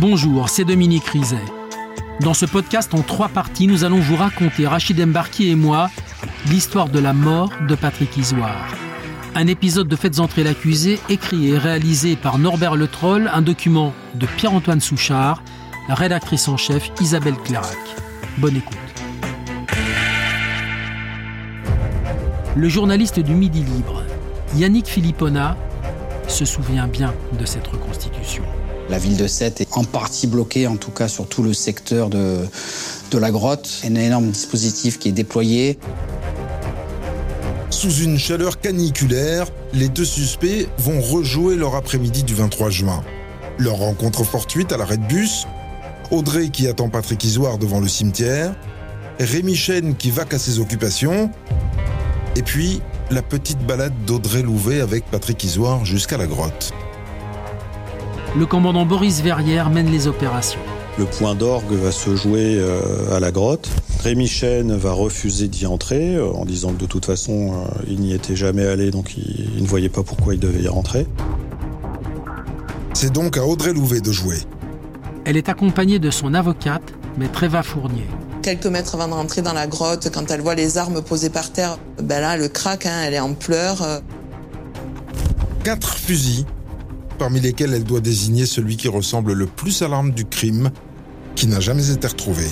Bonjour, c'est Dominique Rizet. Dans ce podcast en trois parties, nous allons vous raconter, Rachid Embarki et moi, l'histoire de la mort de Patrick Isoire. Un épisode de Faites entrer l'accusé, écrit et réalisé par Norbert Le Troll, un document de Pierre-Antoine Souchard, rédactrice en chef Isabelle Clairac. Bonne écoute. Le journaliste du Midi Libre, Yannick Philippona, se souvient bien de cette reconstitution. La ville de Sète est en partie bloquée, en tout cas sur tout le secteur de, la grotte. Un énorme dispositif qui est déployé. Sous une chaleur caniculaire, les deux suspects vont rejouer leur après-midi du 23 juin. Leur rencontre fortuite à l'arrêt de bus, Audrey qui attend Patrick Isoire devant le cimetière, Rémi Chen qui va à ses occupations, et puis la petite balade d'Audrey Louvet avec Patrick Isoire jusqu'à la grotte le commandant Boris Verrière mène les opérations. Le point d'orgue va se jouer euh, à la grotte. Rémi Chen va refuser d'y entrer euh, en disant que de toute façon euh, il n'y était jamais allé donc il, ne voyait pas pourquoi il devait y rentrer. C'est donc à Audrey Louvet de jouer. Elle est accompagnée de son avocate, maître Eva Fournier. Quelques mètres avant de rentrer dans la grotte, quand elle voit les armes posées par terre, ben là, le craque, hein, elle est en pleurs. Quatre fusils parmi lesquels elle doit désigner celui qui ressemble le plus à l'arme du crime, qui n'a jamais été retrouvé.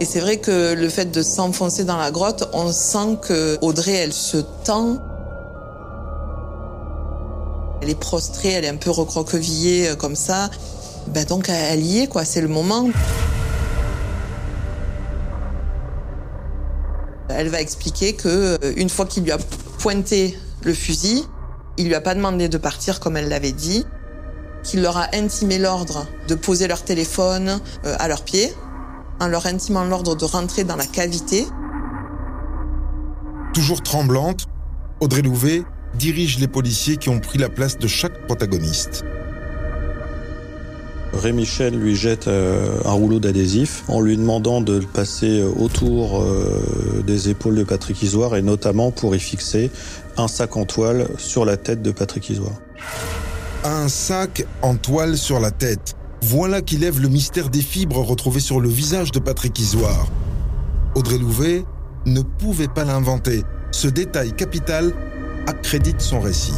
Et c'est vrai que le fait de s'enfoncer dans la grotte, on sent que Audrey, elle se tend. Elle est prostrée, elle est un peu recroquevillée euh, comme ça. Ben donc elle y est, quoi. C'est le moment. Elle va expliquer que euh, une fois qu'il lui a pointé le fusil, il lui a pas demandé de partir comme elle l'avait dit, qu'il leur a intimé l'ordre de poser leur téléphone euh, à leurs pieds, en leur intimant l'ordre de rentrer dans la cavité. Toujours tremblante, Audrey Louvet dirige les policiers qui ont pris la place de chaque protagoniste. Rémi Michel lui jette euh, un rouleau d'adhésif en lui demandant de le passer euh, autour des épaules de Patrick Isoire et notamment pour y fixer un sac en toile sur la tête de Patrick Isoire. Un sac en toile sur la tête. Voilà qui lève le mystère des fibres retrouvées sur le visage de Patrick Isoire. Audrey Louvet ne pouvait pas l'inventer. Ce détail capital accrédite son récit.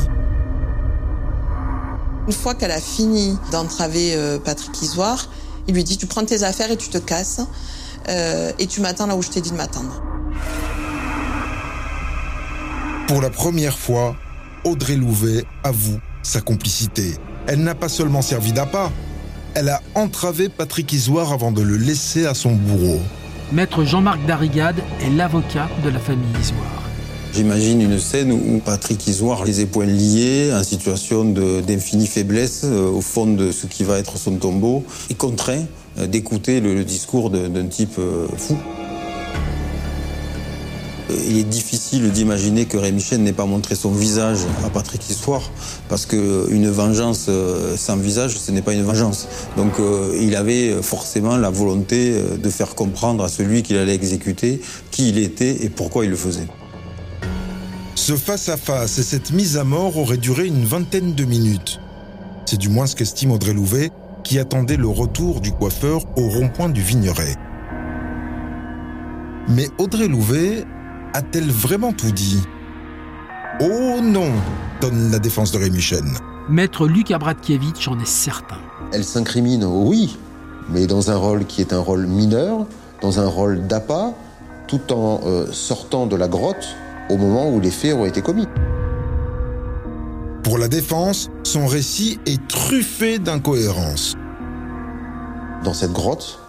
Une fois qu'elle a fini d'entraver euh, Patrick Isoire, il lui dit Tu prends tes affaires et tu te casses, euh, et tu m'attends là où je t'ai dit de m'attendre. Pour la première fois, Audrey Louvet avoue sa complicité. Elle n'a pas seulement servi d'appât, elle a entravé Patrick Isoire avant de le laisser à son bourreau. Maître Jean-Marc Darigade est l'avocat de la famille Isoire. J'imagine une scène où Patrick Isoire, les épaules liées, en situation d'infinie faiblesse, euh, au fond de ce qui va être son tombeau, est contraint euh, d'écouter le discours d'un type euh, fou. Il est difficile d'imaginer que Rémi Chen n'ait pas montré son visage à Patrick Histoire, parce qu'une vengeance sans visage, ce n'est pas une vengeance. Donc il avait forcément la volonté de faire comprendre à celui qu'il allait exécuter qui il était et pourquoi il le faisait. Ce face-à-face et cette mise à mort auraient duré une vingtaine de minutes. C'est du moins ce qu'estime Audrey Louvet, qui attendait le retour du coiffeur au rond-point du Vigneret. Mais Audrey Louvet a-t-elle vraiment tout dit? Oh non donne la défense de Rémi Chen. Maître Luc Abratkiewicz en est certain. Elle s'incrimine, oui, mais dans un rôle qui est un rôle mineur, dans un rôle d'appât, tout en euh, sortant de la grotte au moment où les faits ont été commis. Pour la défense, son récit est truffé d'incohérences. Dans cette grotte,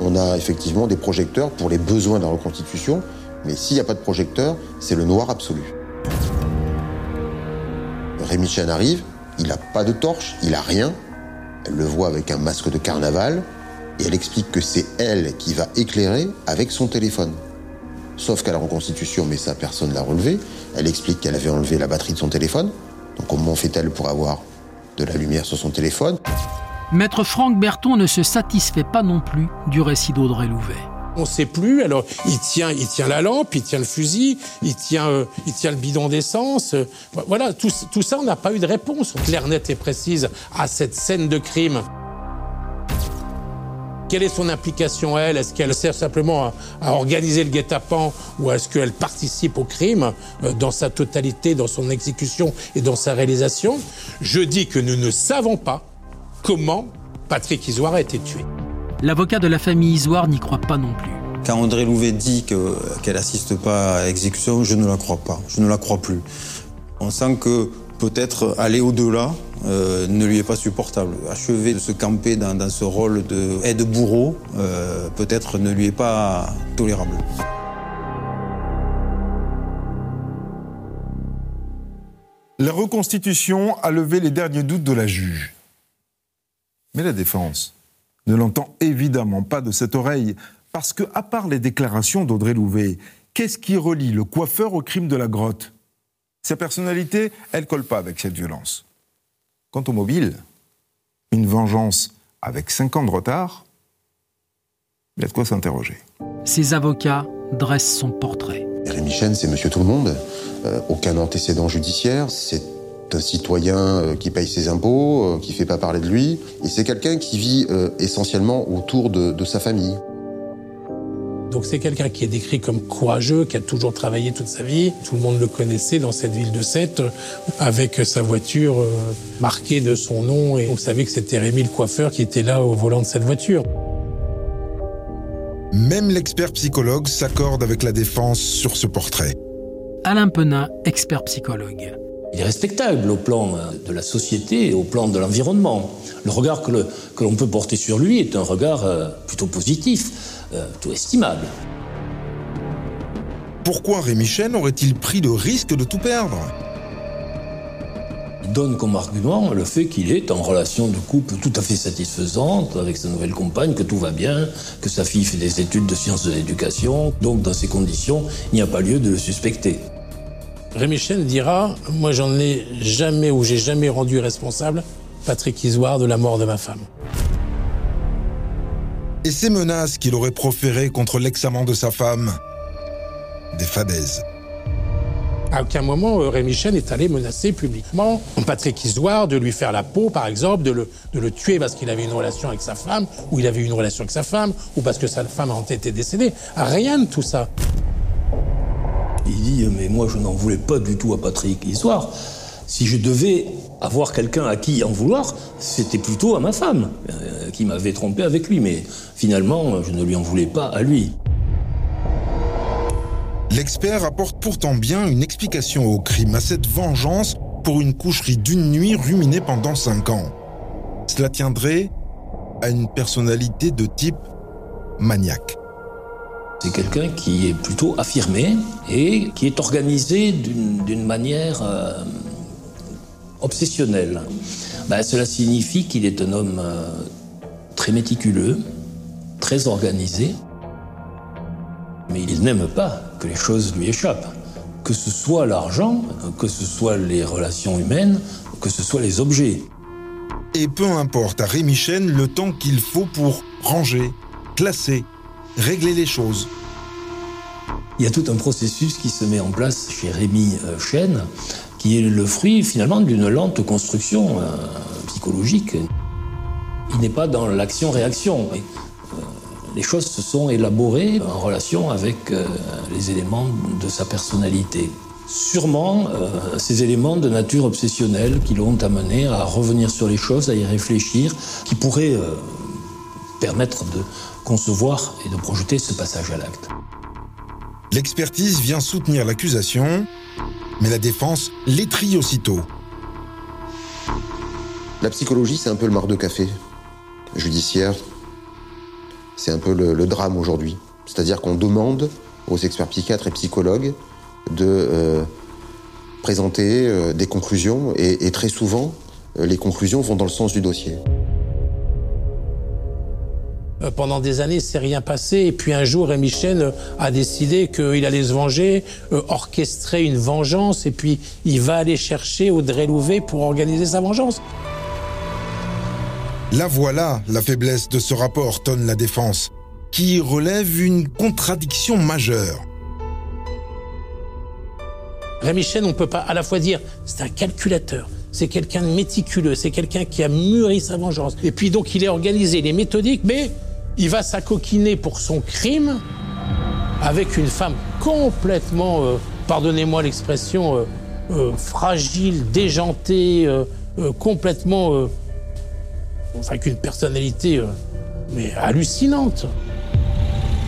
on a effectivement des projecteurs pour les besoins de la reconstitution, mais s'il n'y a pas de projecteur, c'est le noir absolu. Rémi Chen arrive, il n'a pas de torche, il n'a rien. Elle le voit avec un masque de carnaval et elle explique que c'est elle qui va éclairer avec son téléphone. Sauf qu'à la reconstitution, mais ça personne l'a relevé, elle explique qu'elle avait enlevé la batterie de son téléphone. Donc comment fait-elle pour avoir de la lumière sur son téléphone? Maître Franck Berton ne se satisfait pas non plus du récit d'Audrey Louvet. On ne sait plus. Alors, il tient, il tient la lampe, il tient le fusil, il tient, euh, il tient le bidon d'essence. Euh, voilà, tout, tout ça, on n'a pas eu de réponse claire, nette et précise à cette scène de crime. Quelle est son implication, elle? Est-ce qu'elle sert simplement à, organiser le guet-apens ou est-ce qu'elle participe au crime euh, dans sa totalité, dans son exécution et dans sa réalisation? Je dis que nous ne savons pas comment Patrick Isoire a été tué. L'avocat de la famille Isoire n'y croit pas non plus. Quand André Louvet dit qu'elle n'assiste pas à l'exécution, je ne la crois pas. Je ne la crois plus. On sent que peut-être aller au-delà euh, ne lui est pas supportable. Achever de se camper dans, ce rôle de aide-bourreau, euh, peut-être ne lui est pas tolérable. La reconstitution a levé les derniers doutes de la juge. Mais la défense ne l'entend évidemment pas de cette oreille, parce que, à part les déclarations d'Audrey Louvet, qu'est-ce qui relie le coiffeur au crime de la grotte? Sa personnalité, elle colle pas avec cette violence. Quant au mobile, une vengeance avec 5 ans de retard, il y a de quoi s'interroger. Ses avocats dressent son portrait. Rémi Chen, c'est monsieur tout le monde. Euh, aucun antécédent judiciaire. C'est un citoyen euh, qui paye ses impôts, euh, qui fait pas parler de lui. Et c'est quelqu'un qui vit essentiellement autour de sa famille. Donc c'est quelqu'un qui est décrit comme courageux, qui a toujours travaillé toute sa vie. Tout le monde le connaissait dans cette ville de Sète, avec sa voiture euh, marquée de son nom. Et on savait que c'était Rémi le coiffeur qui était là au volant de cette voiture. Même l'expert psychologue s'accorde avec la défense sur ce portrait. Alain Penin, expert psychologue. Il est respectable au plan euh, de la société et au plan de l'environnement. Le regard que l'on peut porter sur lui est un regard euh, plutôt positif. Euh, tout estimable. Pourquoi Rémi Chen aurait-il pris le risque de tout perdre? Il donne comme argument le fait qu'il est en relation de couple tout à fait satisfaisante avec sa nouvelle compagne, que tout va bien, que sa fille fait des études de sciences de l'éducation, donc dans ces conditions, il n'y a pas lieu de le suspecter. Rémi Chen dira Moi, j'en ai jamais ou j'ai jamais rendu responsable Patrick Isoire de la mort de ma femme et ces menaces qu'il aurait proférées contre l'ex-amant de sa femme. Des fadaises. À aucun moment, euh, Rémi Chen est allé menacer publiquement Patrick Isoire de lui faire la peau, par exemple, de le, de le tuer parce qu'il avait une relation avec sa femme, ou il avait une relation avec sa femme, ou parce que sa femme a été décédée. Rien de tout ça. Mais moi je n'en voulais pas du tout à Patrick Isoire. Si je devais avoir quelqu'un à qui en vouloir, c'était plutôt à ma femme, euh, qui m'avait trompé avec lui, mais finalement, je ne lui en voulais pas à lui. L'expert apporte pourtant bien une explication au crime, à cette vengeance pour une coucherie d'une nuit ruminée pendant cinq ans. Cela tiendrait à une personnalité de type maniaque. C'est quelqu'un qui est plutôt affirmé et qui est organisé d'une manière euh, obsessionnel. Ben, cela signifie qu'il est un homme euh, très méticuleux, très organisé, mais il n'aime pas que les choses lui échappent. Que ce soit l'argent, que ce soit les relations humaines, que ce soit les objets. Et peu importe à Rémi Chen le temps qu'il faut pour ranger, classer, régler les choses. Il y a tout un processus qui se met en place chez Rémi euh, Chen qui est le fruit finalement d'une lente construction euh, psychologique. Il n'est pas dans l'action-réaction. Euh, les choses se sont élaborées en relation avec les éléments de sa personnalité. Sûrement ces éléments de nature obsessionnelle qui l'ont amené à revenir sur les choses, à y réfléchir, qui pourraient permettre de concevoir et de projeter ce passage à l'acte. L'expertise vient soutenir l'accusation mais la défense l'étrie aussitôt. La psychologie, c'est un peu le mar de café judiciaire. C'est un peu le, drame aujourd'hui. C'est-à-dire qu'on demande aux experts psychiatres et psychologues de euh, présenter euh, des conclusions et, très souvent, euh, les conclusions vont dans le sens du dossier. Euh, pendant des années, c'est rien passé. Et puis un jour, Rémi Chen euh, a décidé qu'il allait se venger, euh, orchestrer une vengeance, et puis il va aller chercher Audrey Louvet pour organiser sa vengeance. La voilà, la faiblesse de ce rapport, tonne la défense. qui relève une contradiction majeure. Rémi Chen, on ne peut pas à la fois dire c'est un calculateur, c'est quelqu'un de méticuleux, c'est quelqu'un qui a mûri sa vengeance. Et puis donc il est organisé, il est méthodique, mais il va s'acoquiner pour son crime avec une femme complètement, euh, pardonnez-moi l'expression, euh, euh, fragile, déjantée, complètement, enfin avec une personnalité mais hallucinante.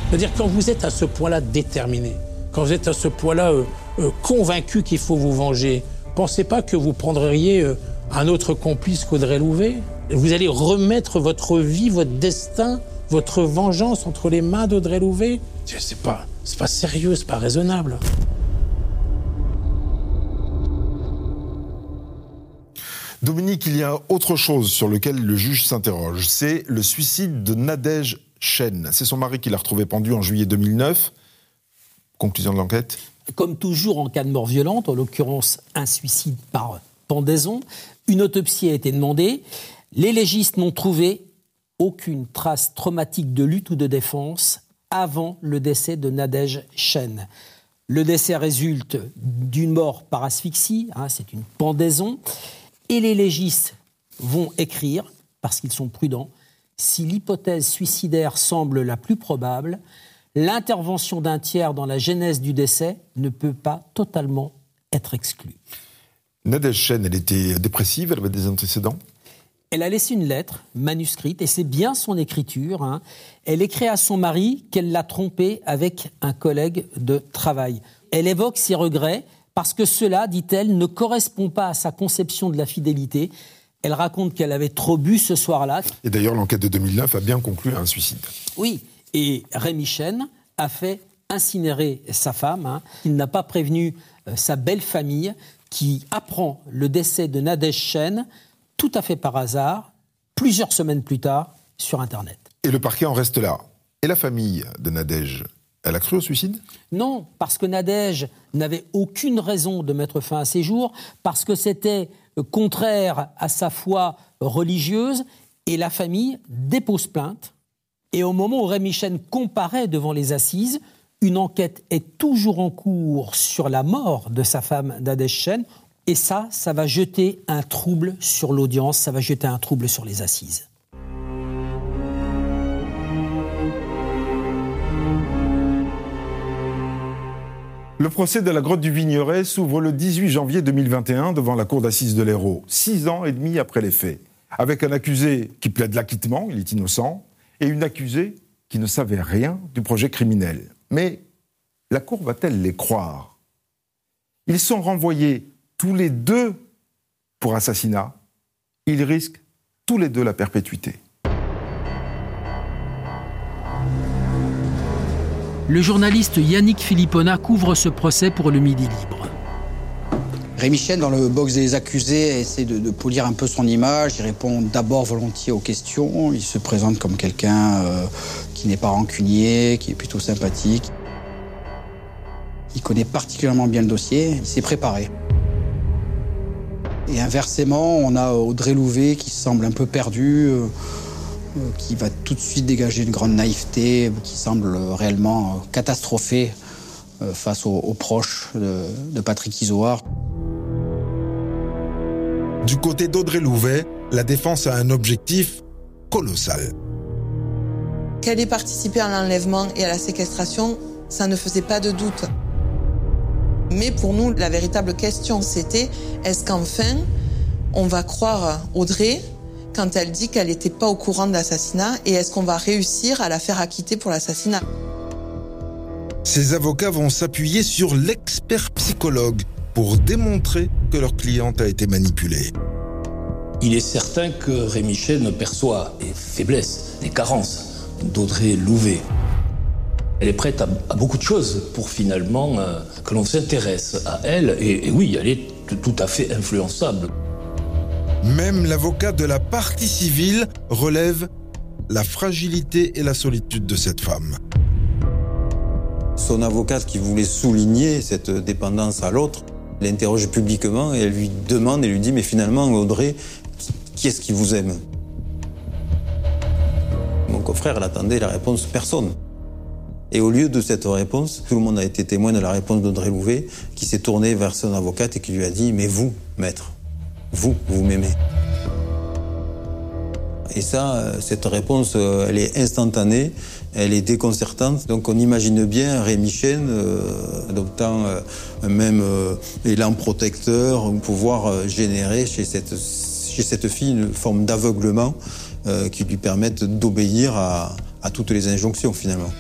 C'est-à-dire quand vous êtes à ce point-là déterminé, quand vous êtes à ce point-là convaincu qu'il faut vous venger, pensez pas que vous prendriez un autre complice qu'Audrey Louvet? Vous allez remettre votre vie, votre destin votre vengeance entre les mains d'Audrey Louvet C'est pas, c'est pas sérieux, c'est pas raisonnable. Dominique, il y a autre chose sur lequel le juge s'interroge. C'est le suicide de Nadège Chen. C'est son mari qui l'a retrouvé pendu en juillet 2009. Conclusion de l'enquête Comme toujours en cas de mort violente, en l'occurrence un suicide par pendaison, une autopsie a été demandée. Les légistes n'ont trouvé aucune trace traumatique de lutte ou de défense avant le décès de Nadège Chen. Le décès résulte d'une mort par asphyxie, hein, c'est une pendaison, et les légistes vont écrire, parce qu'ils sont prudents, si l'hypothèse suicidaire semble la plus probable, l'intervention d'un tiers dans la genèse du décès ne peut pas totalement être exclue. Nadège Chen, elle était dépressive, elle avait des antécédents? Elle a laissé une lettre manuscrite, et c'est bien son écriture. Hein. Elle écrit à son mari qu'elle l'a trompé avec un collègue de travail. Elle évoque ses regrets parce que cela, dit-elle, ne correspond pas à sa conception de la fidélité. Elle raconte qu'elle avait trop bu ce soir-là. Et d'ailleurs, l'enquête de 2009 a bien conclu à un suicide. Oui, et Rémi Chen a fait incinérer sa femme. Hein. Il n'a pas prévenu euh, sa belle famille qui apprend le décès de Nadège Chen tout à fait par hasard, plusieurs semaines plus tard, sur Internet. Et le parquet en reste là. Et la famille de Nadège, elle a cru au suicide? Non, parce que Nadège n'avait aucune raison de mettre fin à ses jours, parce que c'était contraire à sa foi religieuse, et la famille dépose plainte. Et au moment où Rémi Chen comparaît devant les assises, une enquête est toujours en cours sur la mort de sa femme Nadège Chen. Et ça, ça va jeter un trouble sur l'audience, ça va jeter un trouble sur les assises. Le procès de la grotte du Vigneret s'ouvre le 18 janvier 2021 devant la cour d'assises de l'Hérault, six ans et demi après les faits, avec un accusé qui plaide l'acquittement, il est innocent, et une accusée qui ne savait rien du projet criminel. Mais la cour va-t-elle les croire? Ils sont renvoyés tous les deux pour assassinat, ils risquent tous les deux la perpétuité. Le journaliste Yannick Philippona couvre ce procès pour le Midi Libre. Rémi Chen, dans le box des accusés, essaie de, de, polir un peu son image. Il répond d'abord volontiers aux questions. Il se présente comme quelqu'un euh, qui n'est pas rancunier, qui est plutôt sympathique. Il connaît particulièrement bien le dossier. Il s'est préparé. Et inversement, on a Audrey Louvet qui semble un peu perdue, euh, euh, qui va tout de suite dégager une grande naïveté, qui semble réellement catastrophée euh, face aux, proches de, Patrick Isoard. Du côté d'Audrey Louvet, la défense a un objectif colossal. Qu'elle ait participé à l'enlèvement et à la séquestration, ça ne faisait pas de doute. Mais pour nous, la véritable question, c'était est-ce qu'enfin, on va croire Audrey quand elle dit qu'elle n'était pas au courant de l'assassinat et est-ce qu'on va réussir à la faire acquitter pour l'assassinat? Ces avocats vont s'appuyer sur l'expert psychologue pour démontrer que leur cliente a été manipulée. Il est certain que Rémi Chen perçoit les faiblesses, les carences d'Audrey Louvet. Elle est prête à, beaucoup de choses pour finalement euh, que l'on s'intéresse à elle. Et, oui, elle est tout à fait influençable. Même l'avocat de la partie civile relève la fragilité et la solitude de cette femme. Son avocate qui voulait souligner cette dépendance à l'autre l'interroge publiquement et elle lui demande et lui dit mais finalement Audrey, qui est-ce qui vous aime? Mon confrère attendait la réponse personne. Et au lieu de cette réponse, tout le monde a été témoin de la réponse d'Audrey Louvet, qui s'est tourné vers son avocate et qui lui a dit Mais vous, maître, vous, vous m'aimez. Et ça, euh, cette réponse, euh, elle est instantanée, elle est déconcertante. Donc on imagine bien Rémi Chen euh, adoptant même élan protecteur, pouvoir générer chez cette, chez cette fille une forme d'aveuglement qui lui permette d'obéir à toutes les injonctions finalement.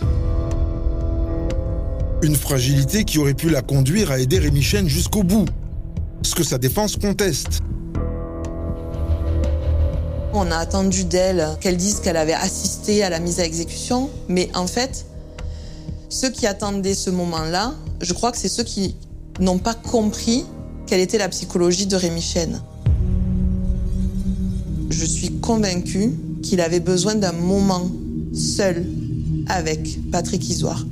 Une fragilité qui aurait pu la conduire à aider Rémi Chen jusqu'au bout. Ce que sa défense conteste. On a attendu d'elle qu'elle dise qu'elle avait assisté à la mise à exécution, mais en fait, ceux qui attendaient ce moment-là, je crois que c'est ceux qui n'ont pas compris quelle était la psychologie de Rémi Chen. Je suis convaincue qu'il avait besoin d'un moment seul avec Patrick Isoire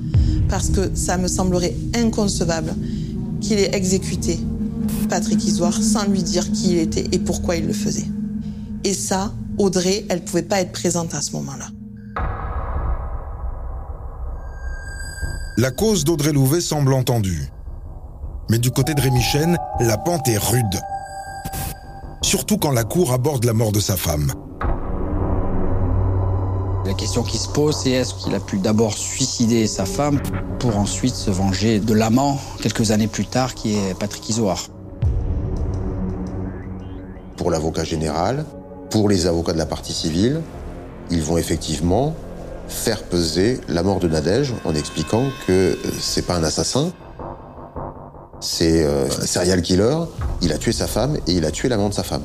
parce que ça me semblerait inconcevable qu'il ait exécuté Patrick Isoire sans lui dire qui il était et pourquoi il le faisait. Et ça, Audrey, elle pouvait pas être présente à ce moment-là. La cause d'Audrey Louvet semble entendue. Mais du côté de Rémi Chen, la pente est rude. Surtout quand la cour aborde la mort de sa femme. La question qui se pose, c'est est-ce qu'il a pu d'abord suicider sa femme pour ensuite se venger de l'amant quelques années plus tard qui est Patrick Isoard. Pour l'avocat général, pour les avocats de la partie civile, ils vont effectivement faire peser la mort de Nadège en expliquant que euh, c'est pas un assassin, c'est euh, un serial killer, il a tué sa femme et il a tué l'amant de sa femme.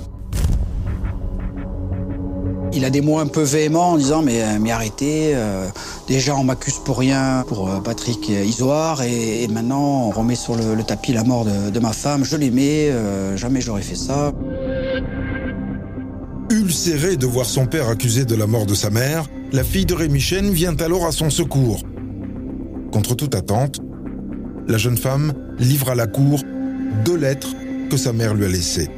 Il a des mots un peu véhéments en disant mais, euh, arrêtez, euh, déjà on m'accuse pour rien pour euh, Patrick Isoire et, maintenant on remet sur le, tapis la mort de, ma femme, je l'aimais, jamais j'aurais fait ça. Ulcérée de voir son père accusé de la mort de sa mère, la fille de Rémi Chen vient alors à son secours. Contre toute attente, la jeune femme livre à la cour deux lettres que sa mère lui a laissées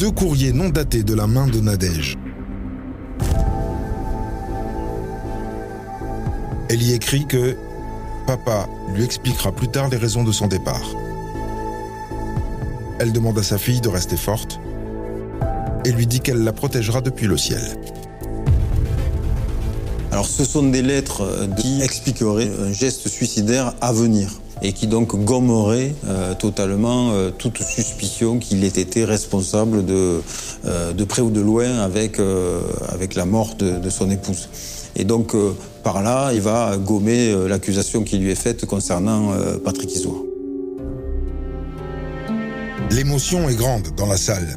deux courriers non datés de la main de Nadège. Elle y écrit que papa lui expliquera plus tard les raisons de son départ. Elle demande à sa fille de rester forte et lui dit qu'elle la protégera depuis le ciel. Alors ce sont des lettres qui expliqueraient un geste suicidaire à venir et qui donc gommerait euh, totalement euh, toute suspicion qu'il ait été responsable de, euh, de près ou de loin avec, avec la mort de, son épouse. Et donc par là, il va gommer l'accusation qui lui est faite concernant Patrick Isoire. L'émotion est grande dans la salle,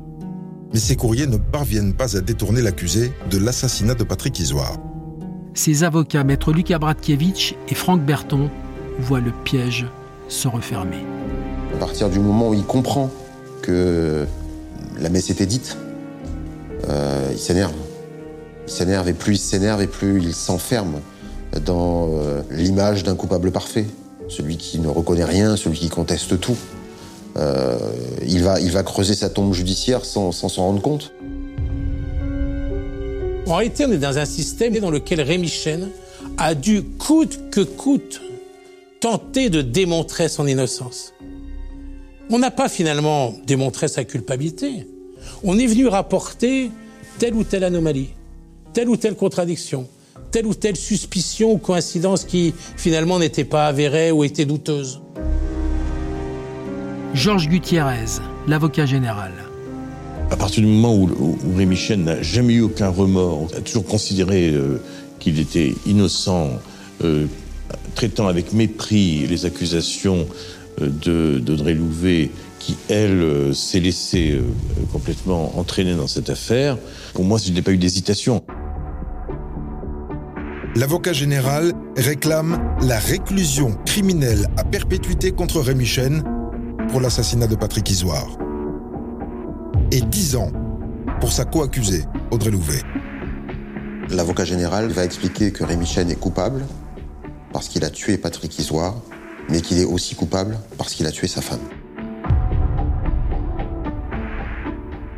mais ces courriers ne parviennent pas à détourner l'accusé de l'assassinat de Patrick Isoire. Ses avocats, maître Lucas Bratkiewicz et Franck Berton, voit le piège se refermer. À partir du moment où il comprend que la messe était dite, euh, il s'énerve. Il s'énerve et plus il s'énerve et plus il s'enferme dans euh, l'image d'un coupable parfait, celui qui ne reconnaît rien, celui qui conteste tout. Euh, il, va, il va creuser sa tombe judiciaire sans s'en rendre compte. En réalité, on est dans un système dans lequel Rémi Chen a dû coûte que coûte tenter de démontrer son innocence. On n'a pas finalement démontré sa culpabilité. On est venu rapporter telle ou telle anomalie, telle ou telle contradiction, telle ou telle suspicion ou coïncidence qui finalement n'était pas avérée ou était douteuse. Georges Gutiérrez, l'avocat général. À partir du moment où, Rémi Chen n'a jamais eu aucun remords, a toujours considéré euh, qu'il était innocent, euh, traitant avec mépris les accusations euh, d'Audrey Louvet, qui, elle, euh, s'est laissée euh, complètement entraîner dans cette affaire, pour moi, je n'ai pas eu d'hésitation. L'avocat général réclame la réclusion criminelle à perpétuité contre Rémi Chen pour l'assassinat de Patrick Isoire. Et 10 ans pour sa co-accusée, Audrey Louvet. L'avocat général va expliquer que Rémi Chen est coupable parce qu'il a tué Patrick Isoire, mais qu'il est aussi coupable parce qu'il a tué sa femme.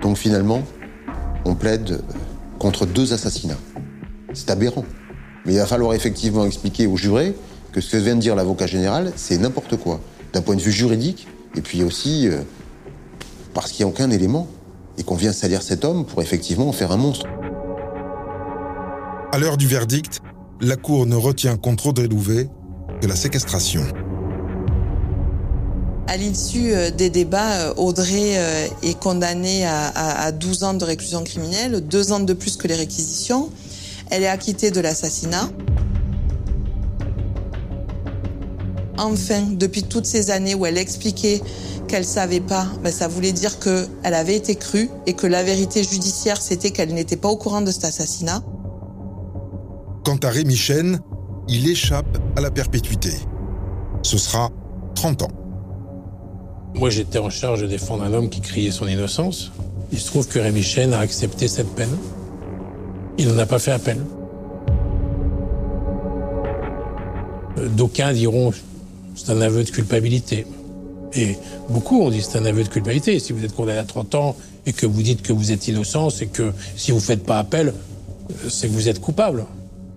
Donc finalement, on plaide contre deux assassinats. C'est aberrant. Mais il va falloir effectivement expliquer aux jurés que ce que vient de dire l'avocat général, c'est n'importe quoi, d'un point de vue juridique, et puis aussi euh, parce qu'il n'y a aucun élément, et qu'on vient salir cet homme pour effectivement en faire un monstre. À l'heure du verdict, la Cour ne retient contre Audrey Louvet que la séquestration. À l'issue euh, des débats, euh, Audrey euh, est condamnée à, à 12 ans de réclusion criminelle, deux ans de plus que les réquisitions. Elle est acquittée de l'assassinat. Enfin, depuis toutes ces années où elle expliquait qu'elle savait pas, ben ça voulait dire qu'elle avait été crue et que la vérité judiciaire, c'était qu'elle n'était pas au courant de cet assassinat. Quant à Rémi Chen, il échappe à la perpétuité. Ce sera 30 ans. Moi, j'étais en charge de défendre un homme qui criait son innocence. Il se trouve que Rémi Chen a accepté cette peine. Il n'en a pas fait appel. Euh, D'aucuns diront c'est un aveu de culpabilité. Et beaucoup ont dit c'est un aveu de culpabilité. Si vous êtes condamné à 30 ans et que vous dites que vous êtes innocent, c'est que si vous ne faites pas appel, euh, c'est que vous êtes coupable.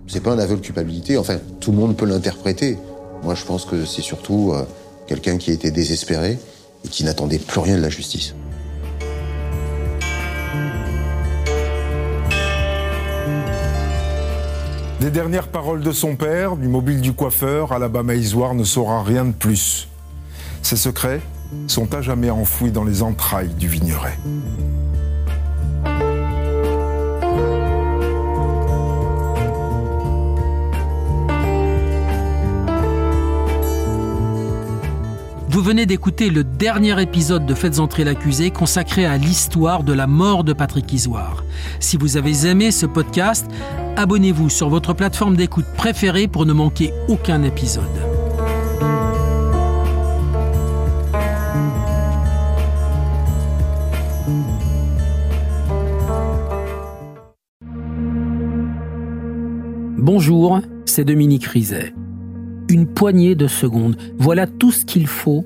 C'est pas un aveu de culpabilité, enfin, tout le monde peut l'interpréter. Moi, je pense que c'est surtout euh, quelqu'un qui était désespéré et qui n'attendait plus rien de la justice. Des dernières paroles de son père, du mobile du coiffeur à la Bamaïsoire ne saura rien de plus. Ses secrets sont à jamais enfouis dans les entrailles du Vigneret. Venez d'écouter le dernier épisode de Faites entrer l'accusé consacré à l'histoire de la mort de Patrick Isoire. Si vous avez aimé ce podcast, abonnez-vous sur votre plateforme d'écoute préférée pour ne manquer aucun épisode. Bonjour, c'est Dominique Rizet. Une poignée de secondes, voilà tout ce qu'il faut